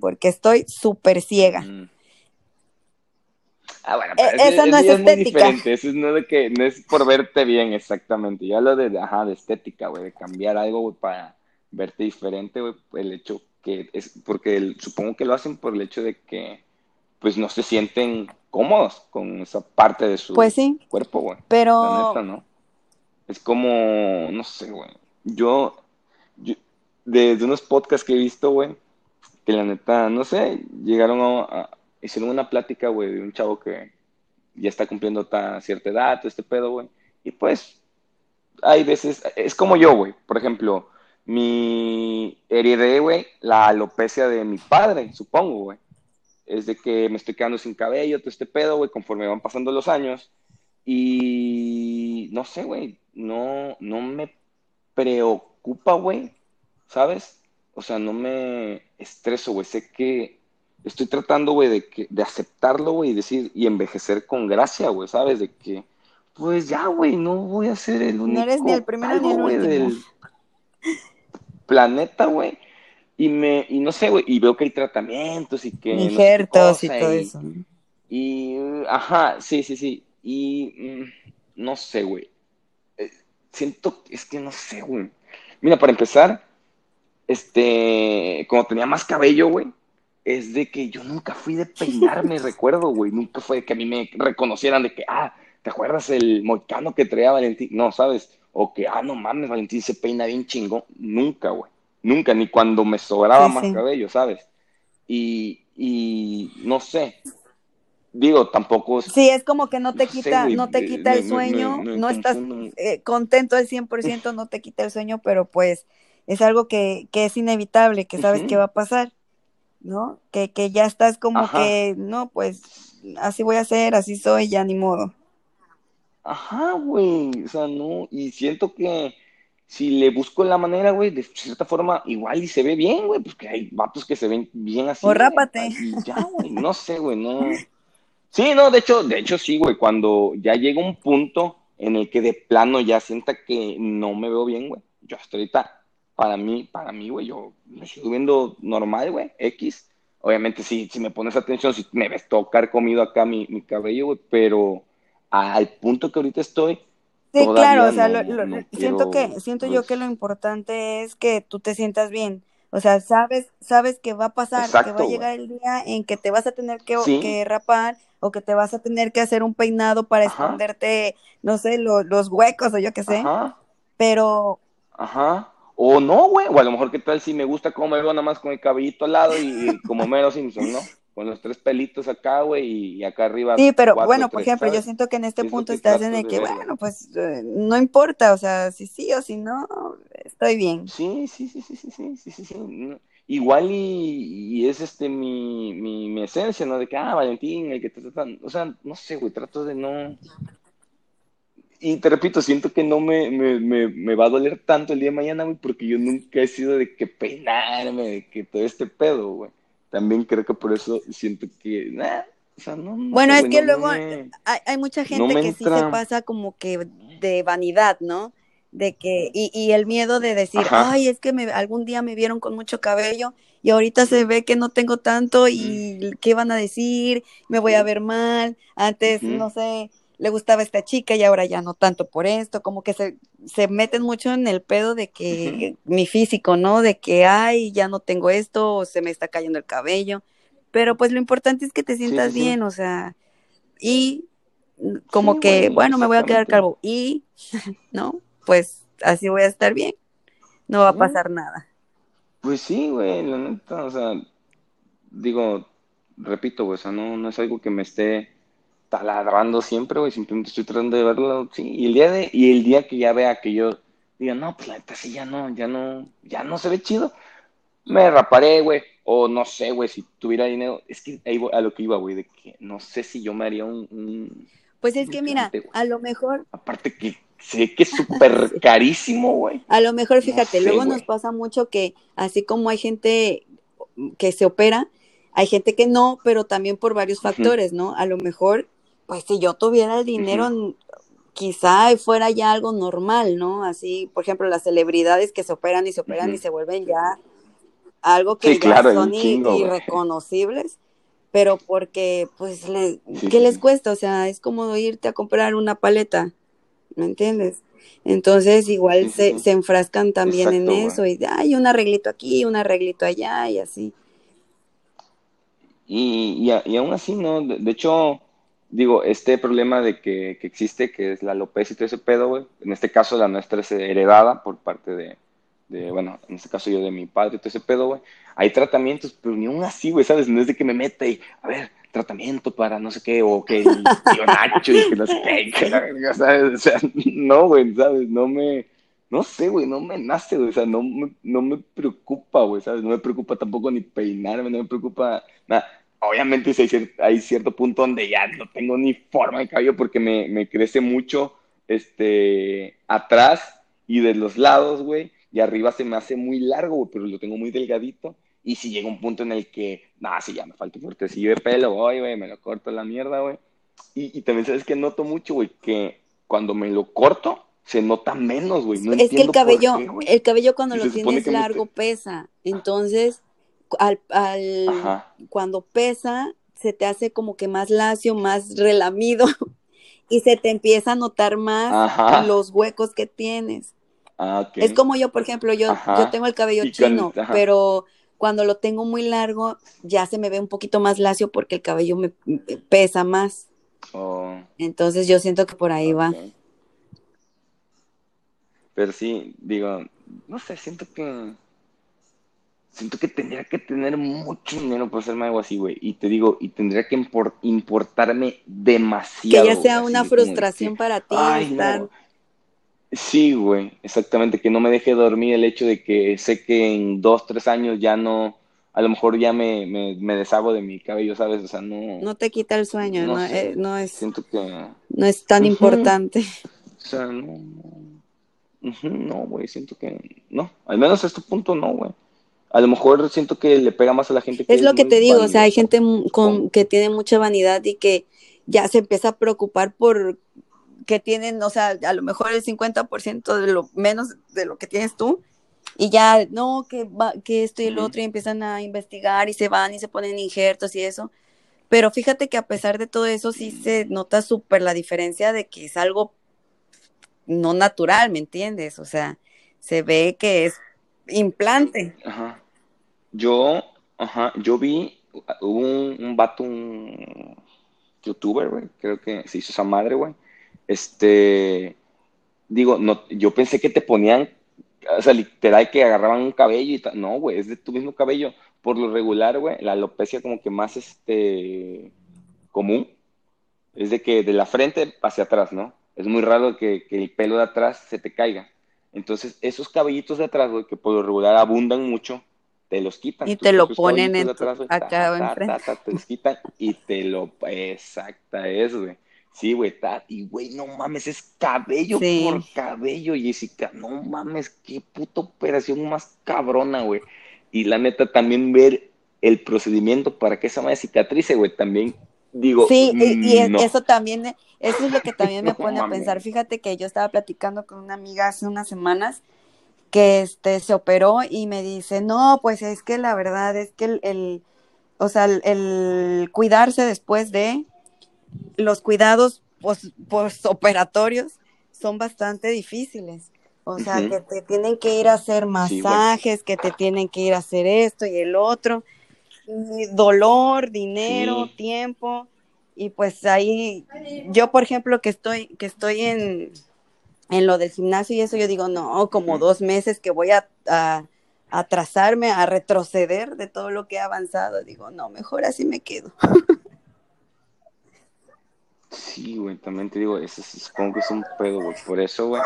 Porque estoy súper ciega. Mm. Ah, bueno, Eh, pero eso, esa no es ya es muy estética. diferente. Eso es no de que no es por verte bien, exactamente. Ya lo de, ajá, de estética, güey, de cambiar algo, güey, para verte diferente, güey, el hecho que es, porque el- supongo que lo hacen por el hecho de que, pues, no se sienten cómodos con esa parte de su Pues sí, cuerpo, güey. Pero neta, ¿no? Es como, no sé, güey. Yo, yo de, de unos podcasts que he visto, güey, que la neta, no sé, llegaron a, a- hicieron una plática, güey, de un chavo que ya está cumpliendo ta- cierta edad, todo este pedo, güey. Y pues, hay veces, es como yo, güey. Por ejemplo, mi heredé, güey, la alopecia de mi padre, supongo, güey. Es de que me estoy quedando sin cabello, todo este pedo, güey, conforme van pasando los años. Y no sé, güey, no, no me preocupa, güey, ¿sabes? O sea, no me estreso, güey. Sé que estoy tratando, güey, de, que, de aceptarlo, güey, y decir, y envejecer con gracia, güey, ¿sabes? De que, pues ya, güey, no voy a ser el único no eres ni el primero ni calvo, el güey, último. del [laughs] planeta, güey. Y me, y no sé, güey, y veo que hay tratamientos y que no sé qué Injertos y todo y- eso. y, ajá, sí, sí, sí. Y mm, no sé, güey. Eh, siento, es que no sé, güey. Mira, para empezar, este, cuando tenía más cabello, güey, es de que yo nunca fui de peinarme, [laughs] recuerdo, güey. Nunca fue de que a mí me reconocieran de que, ah, ¿te acuerdas el moicano que traía Valentín? No, ¿sabes? O que, ah, no mames, Valentín se peina bien chingón. Nunca, güey. Nunca, ni cuando me sobraba Sí, más sí. cabello, ¿sabes? Y, y no sé. Digo, tampoco es Sí, es como que no te no quita, no te quita me- el sueño, me- me no estás eh, contento al 100%, no te quita el sueño, pero pues es algo que, que es inevitable, que sabes Ujú. que va a pasar, ¿no? Que, que ya estás como Ajá. que, no, pues así voy a ser, así soy, ya ni modo. Ajá, güey. O sea, no. Y siento que si le busco la manera, güey, de cierta forma, igual y se ve bien, güey. Pues que hay vatos que se ven bien así, O rápate. Y ya, güey. No sé, güey, no. Sí, no, de hecho, de hecho sí, güey. Cuando ya llega un punto en el que de plano ya sienta que no me veo bien, güey. Yo hasta ahorita, para mí, para mí, güey, yo me sigo viendo normal, güey, X. Obviamente, sí, si me pones atención, si me ves tocar comido acá mi, mi cabello, güey, pero al punto que ahorita estoy, Sí, claro, o sea, no, lo- lo- no siento quiero, que, siento yo pues, que lo importante es que tú te sientas bien. O sea, sabes, sabes que va a pasar, que va a llegar el día en que te vas a tener que, Sí, que rapar o que te vas a tener que hacer un peinado para ajá, esconderte, no sé, lo- los huecos o yo qué sé. ajá, Pero ajá. O no, güey. O a lo mejor, ¿qué tal si me gusta cómo me veo nada más con el cabellito al lado y, y como Mero Simpson, ¿no? Con los tres pelitos acá, güey, y acá arriba. Sí, pero cuatro, bueno, por ejemplo, ¿sabes? yo siento que en este punto estás en el que, bueno, pues eh, no importa, o sea, si sí o si no, estoy bien. Sí, sí, sí, sí, sí, sí, sí, sí. sí. No igual y, y, es este mi, mi, mi, esencia, ¿no? De que, ah, Valentín, el que te tratan, o sea, no sé, güey, trato de no, y te repito, siento que no me, me, me, me va a doler tanto el día de mañana, güey, porque yo nunca he sido de que peinarme, de que todo este pedo, güey. También creo que por eso siento que, nah, o sea, no, no Bueno, es que no, luego hay, hay mucha gente que sí se pasa como que de vanidad, ¿no? De que, y, y el miedo de decir, ajá, ay, es que me, algún día me vieron con mucho cabello y ahorita se ve que no tengo tanto mm, y qué van a decir, me voy a ver mal, antes, no sé, le gustaba esta chica y ahora ya no tanto por esto, como que se, se meten mucho en el pedo de que mi físico, ¿no? De que, ay, ya no tengo esto o se me está cayendo el cabello, pero pues lo importante es que te sí, sientas sí, bien, o sea, y como sí, que, bueno, me voy a quedar calvo y, [laughs] ¿no? Pues así voy a estar bien. no va a pasar nada. Pues sí, güey, la neta, o sea, digo, repito, güey, o sea, no, no es algo que me esté taladrando siempre, güey, simplemente estoy tratando de verlo, sí, y el día de, y el día que ya vea que yo diga, no, pues la neta sí, ya no, ya no, ya no se ve chido, me raparé, güey, o no sé, güey, si tuviera dinero, es que ahí a lo que iba, güey, de que no sé si yo me haría un... pues es que mira, a lo mejor... Aparte que sé que es súper [laughs] carísimo, güey. A lo mejor, fíjate, luego nos pasa mucho que así como hay gente que se opera, hay gente que no, pero también por varios factores, ¿no? A lo mejor, pues si yo tuviera el dinero, quizá fuera ya algo normal, ¿no? Así, por ejemplo, las celebridades que se operan y se operan y se vuelven ya algo que ya son irreconocibles, pero porque, pues, ¿qué les cuesta? O sea, es como irte a comprar una paleta, ¿me entiendes? Entonces, igual se, se, enfrascan también en eso y hay un arreglito aquí, un arreglito allá y así. Y, y, aún así, ¿no? De, hecho, digo, este problema de que, que, existe, que es la alopecia y todo ese pedo, güey, en este caso la nuestra es heredada por parte de, bueno, en este caso yo de mi padre y todo ese pedo, güey. Hay tratamientos, pero ni aún así, güey, ¿sabes? No es de que me meta y, a ver, tratamiento para no sé qué, o que el y que no sé qué, que ¿sabes? O sea, [laughs] no, güey, ¿sabes? No me no sé, güey, no me nace, güey, o sea, no me, no me preocupa, güey, ¿sabes? No me preocupa tampoco ni peinarme, no me preocupa nada. Obviamente hay, hay cierto punto donde ya no tengo ni forma de cabello porque me, me crece mucho, este, atrás y de los lados, güey, y arriba se me hace muy largo, güey, pero lo tengo muy delgadito. Y si llega un punto en el que, nada, si ya me falta un fuertecillo de pelo, voy, güey, me lo corto la mierda, güey. Y, y también sabes que noto mucho, güey, que cuando me lo corto, se nota menos, güey. No es que el cabello, el cabello cuando lo tienes largo pesa. Entonces, al, al cuando pesa, se te hace como que más lacio, más relamido. [laughs] y se te empieza a notar más los huecos que tienes. Ah, es como yo, por ejemplo, yo, yo tengo el cabello chino, pero cuando lo tengo muy largo, ya se me ve un poquito más lacio porque el cabello me pesa más. Oh. Entonces yo siento que por ahí va. Pero sí, digo, no sé, siento que. Siento que tendría que tener mucho dinero para hacerme algo así, güey. Y te digo, y tendría que importarme demasiado. Que ya sea una frustración para ti estar. Sí, güey, exactamente. Que no me deje dormir el hecho de que sé que en dos, tres años ya no. A lo mejor ya me, me, deshago de mi cabello, ¿sabes? O sea, no. No te quita el sueño, no, eh, no, es. Siento que. No es tan importante. O sea, no no, güey, siento que no. Al menos a este punto no, güey. A lo mejor siento que le pega más a la gente que es lo que te digo, o sea, hay gente con, que tiene mucha vanidad y que ya se empieza a preocupar por que tienen, o sea, a lo mejor el 50% de lo menos de lo que tienes tú y ya, no, que, va, que esto y el otro y empiezan a investigar y se van y se ponen injertos y eso. Pero fíjate que a pesar de todo eso sí se nota súper la diferencia de que es algo no natural, ¿me entiendes? O sea, se ve que es implante. Ajá. Yo, ajá, yo vi, un, un vato, un youtuber, güey, creo que se hizo esa madre, güey. Este, digo, no, yo pensé que te ponían, o sea, literal que agarraban un cabello y tal. No, güey, es de tu mismo cabello. Por lo regular, güey, la alopecia como que más, este, común, es de que de la frente hacia atrás, ¿no? es muy raro que, el pelo de atrás se te caiga. Entonces, esos cabellitos de atrás, güey, que por lo regular abundan mucho, te los quitan. Y te lo ponen en acá enfrente. te los quitan y te lo... Exacta es, güey. Sí, güey, y güey, no mames, es cabello por cabello, Jessica. No mames, qué puta operación más cabrona, güey. Y la neta, también ver el procedimiento para que esa madre cicatrice, güey, también digo. Sí, y, eso también eso es lo que también me [laughs] pone a pensar. Fíjate que yo estaba platicando con una amiga hace unas semanas que este se operó y me dice, no, pues es que la verdad es que el, o sea, el, cuidarse después de los cuidados postoperatorios son bastante difíciles. O sea, que te tienen que ir a hacer masajes, que te tienen que ir a hacer esto y el otro. Dolor, dinero, tiempo y pues ahí yo por ejemplo que estoy que estoy en en lo del gimnasio y eso yo digo, no, como dos meses que voy a, a, atrasarme, a retroceder de todo lo que he avanzado. Digo, no, mejor así me quedo. Sí, güey, también te digo, eso supongo que es un pedo, güey. Por eso, güey,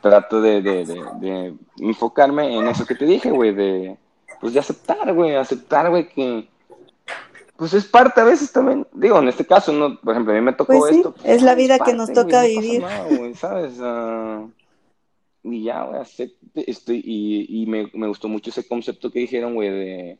trato de, de, de, enfocarme en eso que te dije, güey, de, pues de aceptar, güey, aceptar, güey, que, pues es parte a veces también, digo, en este caso, no, por ejemplo, a mí me tocó pues esto. Pues, es la vida que nos toca vivir. ¿sabes? Uh, y ya, güey, acepte, estoy, y, y me, me, gustó mucho ese concepto que dijeron, güey, de,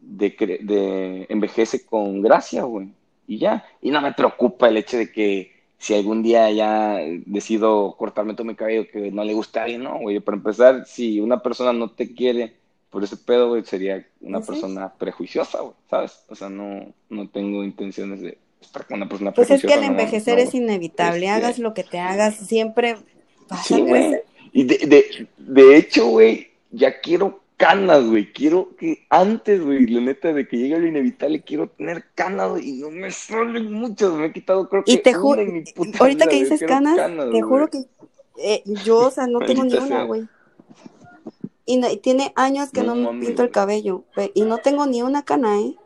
de, de envejece con gracia, güey y ya. Y no me preocupa el hecho de que si algún día ya decido cortarme todo mi cabello que no le gusta a alguien, no, güey. Para empezar, si una persona no te quiere por ese pedo, güey, sería una persona prejuiciosa, güey, ¿sabes? O sea, no, no tengo intenciones de estar con una persona pues Pues es que el envejecer es inevitable, este hagas lo que te hagas, siempre sí, güey. Y de, de, de hecho, güey, ya quiero canas, güey. Quiero que antes, güey, la neta, de que llegue lo inevitable, quiero tener canas, güey. Y no me salen muchas, me he quitado, creo que. Y te juro, ahorita que dices canas, te juro que eh, yo, o sea, no [laughs] tengo ni una, güey. Y, tiene años que no, me pinto el cabello. Y no tengo ni una cana, ¿eh?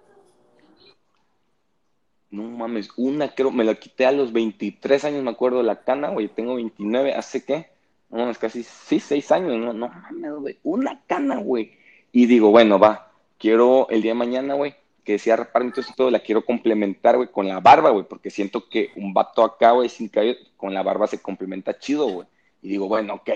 No mames, una creo, me la quité a los 23 años, me acuerdo, la cana, güey. Tengo 29, ¿hace qué? no, es casi, sí, seis años, no, no mames, güey, una cana, güey. Y digo, bueno, va, quiero el día de mañana, güey, que decía reparto y todo, la quiero complementar, güey, con la barba, güey, porque siento que un vato acá, güey, sin cabello, con la barba se complementa chido, güey. Y digo, bueno, ok,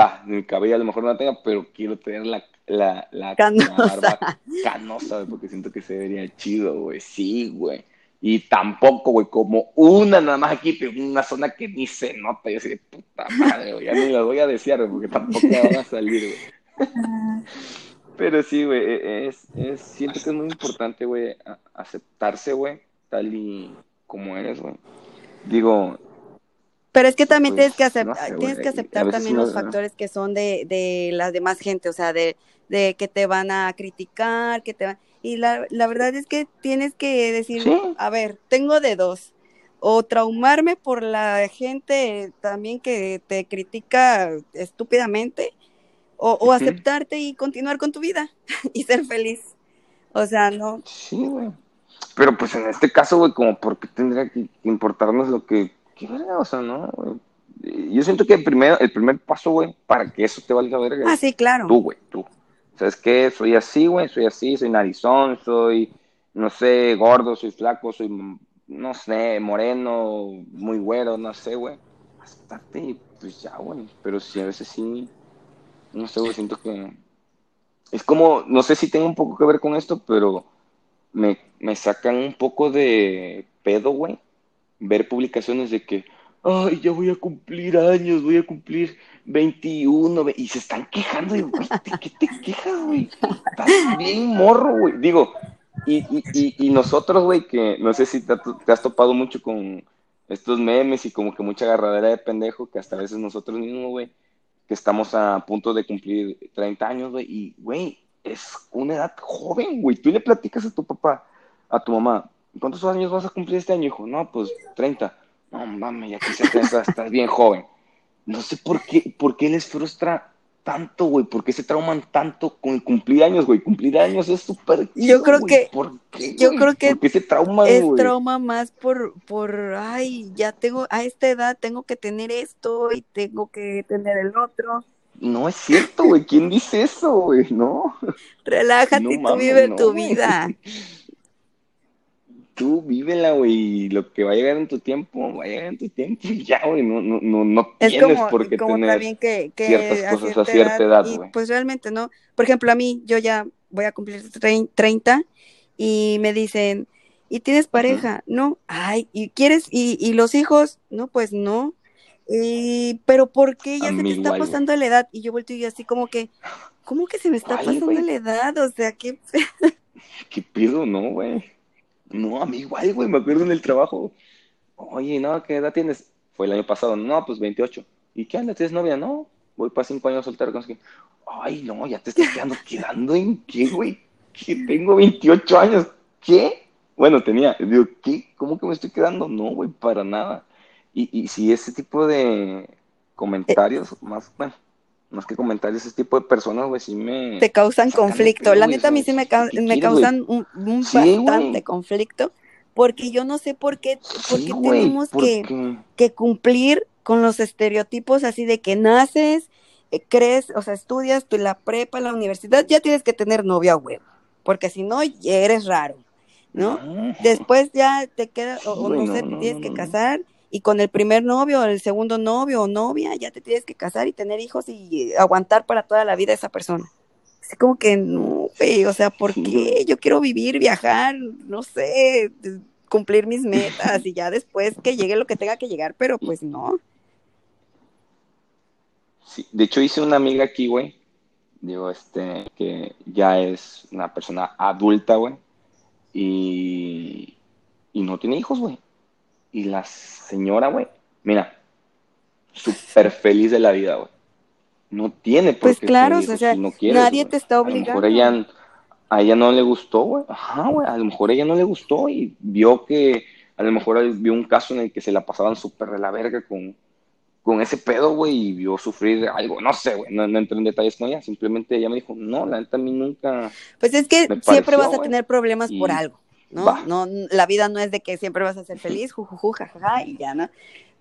va, mi cabello a lo mejor no la tenga, pero quiero tener la, la, la, la barba canosa, porque siento que se vería chido, güey, sí, güey. Y tampoco, güey, como una nada más aquí, pero una zona que ni se nota. Yo así de puta madre, güey, ya ni la voy a desear, porque tampoco me van a salir, güey. Pero sí, güey, e, es, es, siento que es muy importante, güey, aceptarse, güey, tal y como eres, güey. Digo. Pero es que también tienes que aceptar, tienes que aceptar también los factores que son de, de la demás gente, o sea, de, de que te van a criticar, que te van y la, la verdad es que tienes que decir, a ver, tengo de dos. O traumarme por la gente también que te critica estúpidamente, o, aceptarte y continuar con tu vida [laughs] y ser feliz. O sea, no. Sí, güey. Pero pues en este caso, güey, como porque tendría que importarnos lo que, o sea, ¿no? Yo siento que el primer, el primer paso, güey, para que eso te valga verga. Ah, sí, claro. Tú, güey, tú. ¿sabes qué? Soy así, güey, soy así, soy narizón, soy, no sé, gordo, soy flaco, soy, no sé, moreno, muy güero, no sé, güey. Aceptate, pues ya, güey. Pero sí, a veces sí, no sé, güey, siento que... Es como, no sé si tengo un poco que ver con esto, pero me, me sacan un poco de pedo, güey. Ver publicaciones de que, ay, ya voy a cumplir años, voy a cumplir 21, y se están quejando, y, güey, ¿de qué te quejas, güey? Estás bien morro, güey. Digo, y, y, y, nosotros, güey, que no sé si te, has topado mucho con estos memes y como que mucha agarradera de pendejo, que hasta a veces nosotros mismos, güey, que estamos a punto de cumplir 30 años, güey, y, güey, es una edad joven, güey. Tú le platicas a tu papá, a tu mamá, ¿cuántos años vas a cumplir este año, hijo? No, pues 30. No, mames, ya que se [laughs] estás bien joven no sé por qué, por qué les frustra tanto, güey, por qué se trauman tanto con cumplir años, güey, cumplir años es súper Yo creo que, ¿Por qué, yo creo que ¿Por qué se trauman, es trauma más por, por, ay, ya tengo, a esta edad tengo que tener esto y tengo que tener el otro. No es cierto, güey, ¿quién dice eso, güey? No. [laughs] Relájate y tú vive tu vida. [laughs] tú vívela, güey, lo que va a llegar en tu tiempo, va a llegar en tu tiempo y ya, güey, no, no, no, no tienes por qué tener que, ciertas cosas a cierta edad, güey. Pues realmente, ¿no? Por ejemplo, a mí, yo ya voy a cumplir 30 y me dicen, ¿y tienes pareja? No, ay, ¿y quieres? ¿Y, y los hijos? No, pues no. Y, pero ¿por qué ya se te está pasando la edad? Y yo vuelto y así como que, ¿cómo que se me está pasando la edad? O sea, ¿qué? [laughs] ¿Qué pido, no, güey? No, a mí igual, güey, me acuerdo en el trabajo. Oye, no, ¿qué edad tienes? Fue el año pasado. No, pues 28. ¿Y qué anda? ¿Tienes novia? No, voy para cinco años soltero. Ay, no, ya te estás quedando, [laughs] ¿quedando en qué, güey? Que tengo 28 años. ¿Qué? Bueno, tenía. Digo, ¿qué? ¿Cómo que me estoy quedando? No, güey, para nada. Y, y si ese tipo de comentarios, más, bueno, más que comentarios, ese tipo de personas, güey, sí me... Te causan conflicto. La neta, a mí sí me, me causan un, bastante conflicto, porque yo no sé por qué, por qué tenemos que, que cumplir con los estereotipos así de que naces, eh, crees, o sea, estudias tú la prepa, la universidad, ya tienes que tener novia huevo, porque si no, eres raro, ¿no? Después ya te queda, o, no sé, te tienes que casar y con el primer novio, el segundo novio o novia, ya te tienes que casar y tener hijos y aguantar para toda la vida esa persona. Así como que no, o sea, ¿por qué? Yo quiero vivir, viajar, no sé, cumplir mis metas y ya después que llegue lo que tenga que llegar, pero pues no. Sí, de hecho hice una amiga aquí, güey, digo, este, que ya es una persona adulta, güey, y, y no tiene hijos, güey. Y la señora, güey, mira, súper feliz de la vida, güey. No tiene por pues claro, o sea, no nadie te está obligando. A lo mejor ella, a ella no le gustó, güey. Ajá, güey, a lo mejor ella no le gustó y vio que, a lo mejor vio un caso en el que se la pasaban súper de la verga con, con ese pedo, güey, y vio sufrir algo, no sé, güey, no, entré en detalles con ella, simplemente ella me dijo, no, la neta a mí nunca. Pues es que siempre vas a tener problemas por algo. ¿No? No, la vida no es de que siempre vas a ser [laughs] feliz, jujuju, jajaja, y ya, ¿no?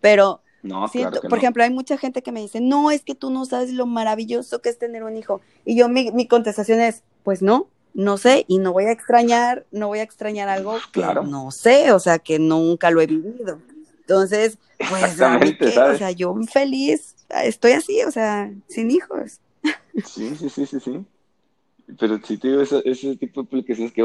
Pero no, siento, por ejemplo, hay mucha gente que me dice, no, es que tú no sabes lo maravilloso que es tener un hijo. Y yo, mi, mi contestación es, pues no, no sé, y no voy a extrañar, no voy a extrañar algo que no sé, o sea, que nunca lo he vivido. Entonces, pues, a mí o sea, yo feliz, estoy así, o sea, sin hijos. Sí, sí, sí, sí, sí. Pero si te digo ese, ese tipo de publicaciones que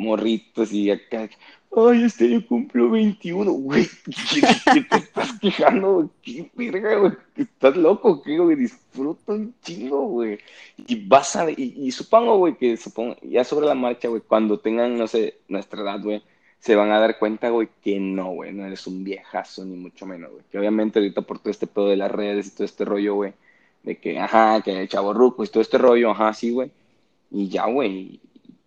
morritos y acá, ay, este yo cumplo 21, güey, [laughs] ¿qué, te estás quejando? ¿Qué verga, güey? ¿Estás loco? ¿Qué, güey? Disfruta un chingo, güey. Y vas a, y, y supongo, güey, que supongo, ya sobre la marcha, güey, cuando tengan, no sé, nuestra edad, güey, se van a dar cuenta, güey, que no, güey, no eres un viejazo, ni mucho menos, güey. Que obviamente ahorita por todo este pedo de las redes y todo este rollo, güey, de que, ajá, que el chavo ruco y todo este rollo, ajá, sí, güey. Y ya, güey,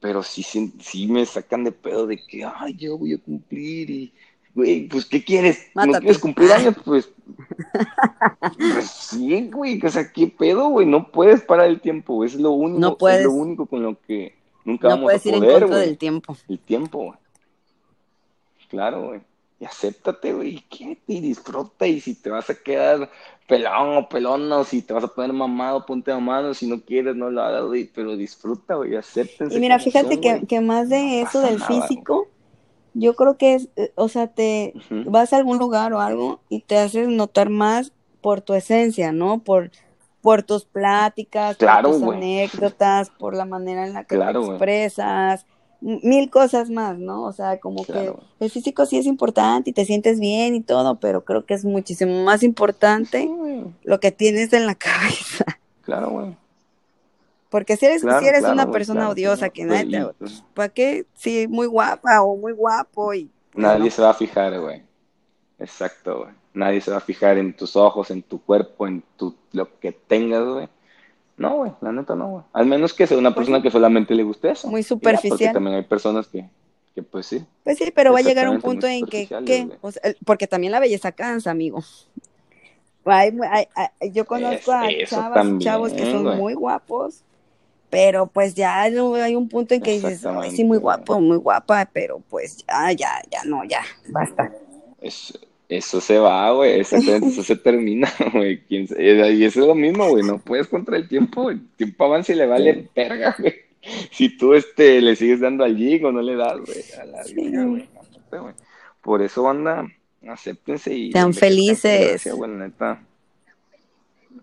pero sí, sí, me sacan de pedo de que, ay, yo voy a cumplir y, güey, pues, ¿qué quieres? ¿No quieres cumplir años? Pues, pues sí, güey, o sea, ¿qué pedo, güey? No puedes parar el tiempo, güey, es lo único, no puedes, es lo único con lo que nunca vamos a poder, ir en contra del tiempo. El tiempo, güey. Claro, güey. Y acéptate, güey, y y disfruta, y si te vas a quedar pelón o pelona, si te vas a poner mamado, ponte mamado, si no quieres, no lo hagas, pero disfruta, güey, acéptense. Y mira, fíjate que, que, más de eso del físico, yo creo que es, eh, o sea, te vas a algún lugar o algo y te haces notar más por tu esencia, ¿no? Por, por tus pláticas, por tus anécdotas, por la manera en la que te expresas mil cosas más, ¿no? O sea, como que el físico sí es importante y te sientes bien y todo, pero creo que es muchísimo más importante lo que tienes en la [laughs] cabeza. Claro, güey. Porque si eres, si eres una persona odiosa que nadie te... ¿Para qué? Sí, muy guapa o muy guapo y... Nadie se va a fijar, güey. Exacto, güey. Nadie se va a fijar en tus ojos, en tu cuerpo, en tu, lo que tengas, güey. No, güey, la neta no, güey. Al menos que sea una pues persona que solamente le guste eso. Muy superficial. porque también hay personas que, que pues sí. Pues sí, pero va a llegar un punto en que, porque también la belleza cansa, amigo. Hay, yo conozco a chavos que son muy guapos, pero pues ya hay un punto en que dices, Ay, sí, muy guapo, muy guapa, pero pues ya, ya, ya no, ya, basta. Es, eso se va, güey, eso se termina, [laughs] güey. Y eso es lo mismo, güey, no puedes contra el tiempo, el tiempo avanza y le vale verga, [laughs] güey. Si tú este, le sigues dando al jig o no le das, güey, a la vida, güey. Por eso, banda, acéptense y... Sean felices. Bueno, neta,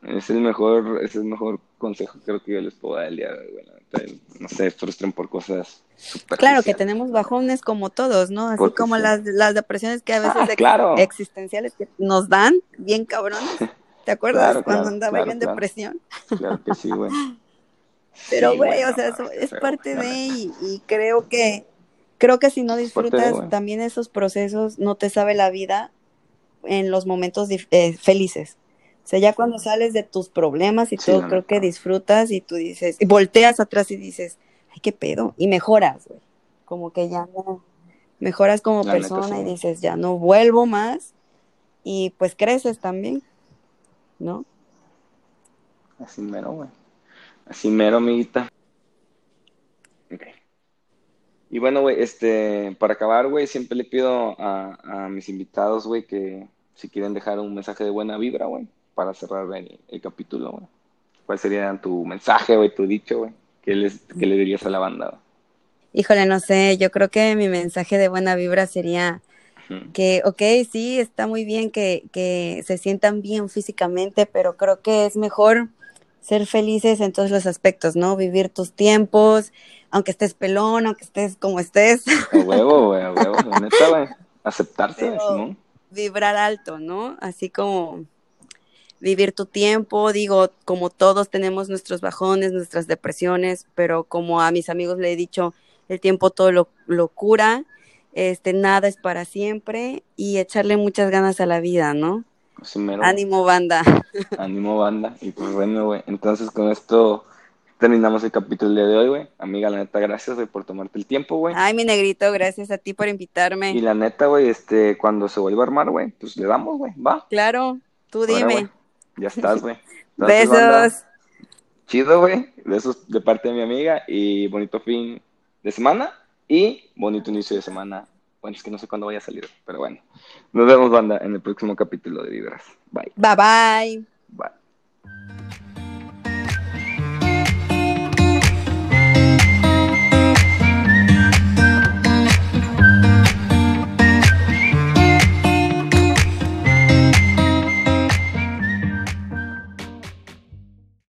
es el mejor, es el mejor consejo creo que yo les puedo dar el día de No se frustren por cosas Claro que tenemos bajones como todos, ¿no? Así como las, las depresiones que a veces ah, existenciales que nos dan, bien cabrones. [laughs] ¿Te acuerdas cuando andaba yo en depresión? Claro que sí, güey. [laughs] Pero, güey, o sea, eso es parte de, y, y, creo que, creo que si no disfrutas también esos procesos, no te sabe la vida en los momentos eh, felices. O sea, ya cuando sales de tus problemas y todo, creo que disfrutas y tú dices, y volteas atrás y dices, ay, qué pedo, y mejoras, güey. Como que ya no, mejoras como persona y dices, ya no vuelvo más, y pues creces también. ¿no? Así mero, güey. Así mero, amiguita. Ok. Y bueno, güey, este, para acabar, güey, siempre le pido a, a mis invitados, güey, que si quieren dejar un mensaje de buena vibra, güey, para cerrar el, el capítulo, güey. ¿Cuál sería tu mensaje, güey, tu dicho, güey? ¿Qué, les, ¿Qué le dirías a la banda? Híjole, no sé, yo creo que mi mensaje de buena vibra sería que, ok, sí, está muy bien que, que se sientan bien físicamente, pero creo que es mejor ser felices en todos los aspectos, ¿no? Vivir tus tiempos, aunque estés pelón, aunque estés como estés, A huevo, güey, a huevo, [laughs] neta, güey. Aceptarse, Simón. vibrar alto, ¿no? Así como vivir tu tiempo, digo, como todos tenemos nuestros bajones, nuestras depresiones, pero como a mis amigos le he dicho, el tiempo todo lo, lo cura, este, nada es para siempre y echarle muchas ganas a la vida, ¿no? Ánimo, banda. [laughs] Ánimo, banda. Y pues bueno, güey. Entonces con esto terminamos el capítulo de hoy, güey. Amiga, la neta, gracias, güey, por tomarte el tiempo, güey. Ay, mi negrito, gracias a ti por Y invitarme. la neta, güey, este, cuando se vuelva a armar, güey, pues le damos, güey. Va. Claro, tú dime. Ya estás, güey. Besos. chido, güey. Besos de parte de mi amiga y bonito fin de semana y bonito inicio de semana. Bueno, es que no sé cuándo vaya a salir, pero bueno. Nos vemos, banda, en el próximo capítulo de Vibras. Bye. Bye bye. Bye.